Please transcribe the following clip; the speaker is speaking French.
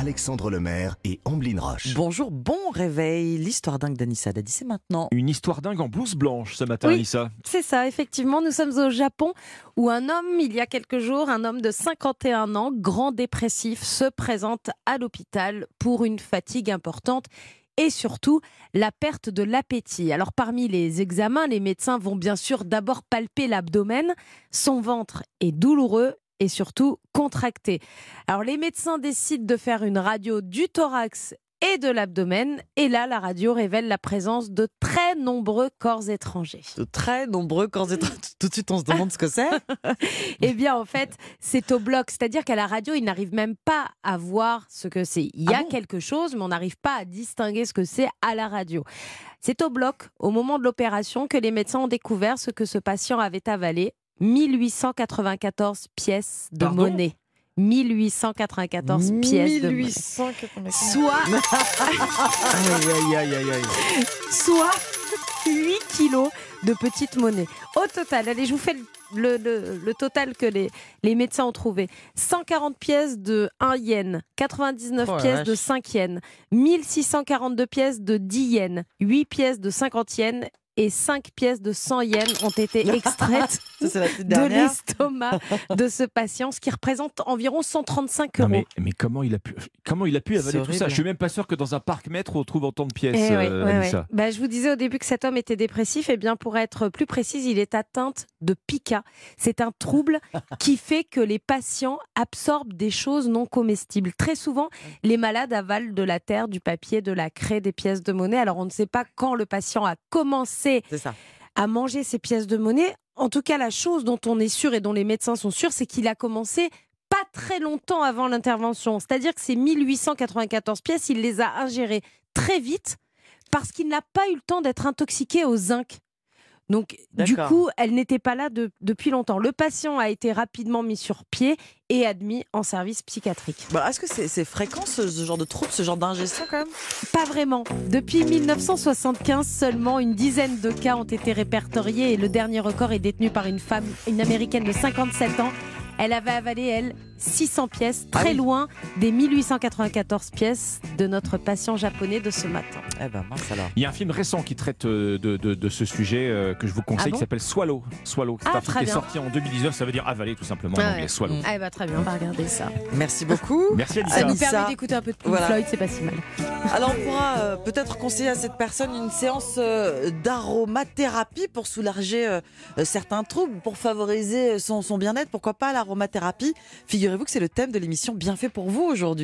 Alexandre Lemaire et Amblin Roche. Bonjour, bon réveil. L'histoire dingue d'Anissa Dadi, c'est maintenant. Une histoire dingue en blouse blanche ce matin, Oui. Anissa. C'est ça, effectivement. Nous sommes au Japon où un homme, il y a quelques jours, un homme de 51 ans, grand dépressif, se présente à l'hôpital pour une fatigue importante et surtout la perte de l'appétit. Alors parmi les examens, les médecins vont bien sûr d'abord palper l'abdomen. Son ventre est douloureux et surtout contracté. Alors les médecins décident de faire une radio du thorax et de l'abdomen et là la radio révèle la présence de très nombreux corps étrangers. De très nombreux corps étrangers. Tout de suite, on se demande ce que c'est. Eh bien, en fait, c'est au bloc. C'est-à-dire qu'à la radio, ils n'arrivent même pas à voir ce que c'est. Il y Ah a bon quelque chose, mais on n'arrive pas à distinguer ce que c'est à la radio. C'est au bloc, au moment de l'opération, que les médecins ont découvert ce que ce patient avait avalé 1894 pièces de Pardon monnaie. 1894 pièces de monnaie. 1880. Soit, Aïe, aïe, aïe, aïe, aïe. soit 8 kilos de petite monnaie. Au total, allez, je vous fais le, le- le total que les, les médecins ont trouvé. 140 pièces de 1 yen, 99 Oh la pièces vache. de 5 yens, 1642 pièces de 10 yens, 8 pièces de 50 yens et 5 pièces de 100 yens ont été extraites Ça, de l'estomac de ce patient, ce qui représente environ 135 Non, euros. mais, mais comment il a pu, comment il a pu avaler tout ça? Je suis même pas sûr que dans un parc maître on trouve autant de pièces, Eh ouais, euh, ouais, Anissa. ouais. Bah, je vous disais au début que cet homme était dépressif. Et bien, pour être plus précise, il est atteint de pica. C'est un trouble qui fait que les patients absorbent des choses non comestibles. Très souvent, les malades avalent de la terre, du papier, de la craie, des pièces de monnaie. Alors, on ne sait pas quand le patient a commencé À manger ces pièces de monnaie. En tout cas, la chose dont on est sûr et dont les médecins sont sûrs, c'est qu'il a commencé pas très longtemps avant l'intervention. C'est-à-dire que ces 1894 pièces, il les a ingérées très vite parce qu'il n'a pas eu le temps d'être intoxiqué au zinc. Donc, du coup, elle n'était pas là de- depuis longtemps. Le patient a été rapidement mis sur pied et admis en service psychiatrique. Bah, Est-ce que c'est c'est fréquent ce, ce genre de trouble, ce genre d'ingestion quand même? Pas vraiment. Depuis 1975, seulement une dizaine de cas ont été répertoriés et le dernier record est détenu par une femme, une américaine de 57 ans. Elle avait avalé, elle, 600 pièces, Ah très oui. loin des 1894 pièces de notre patient japonais de ce matin. Eh ben mince alors. Il y a un film récent qui traite euh, de, de- de ce sujet euh, que je vous conseille Ah bon qui s'appelle Swallow. Swallow. C'est Ah, un film qui est sorti en 2019, ça veut dire avaler tout simplement en anglais. Swallow. Ah bah très bien, on va regarder ça. Merci beaucoup. Merci Anissa. Ça nous permet d'écouter un peu de Pink Voilà. Floyd, c'est pas si mal. Alors on pourra euh, peut-être conseiller à cette personne une séance euh, d'aromathérapie pour soulager certains troubles, pour favoriser son, son bien-être. Pourquoi pas l'aromathérapie? Figurez-vous que c'est le thème de l'émission Bien fait pour vous aujourd'hui.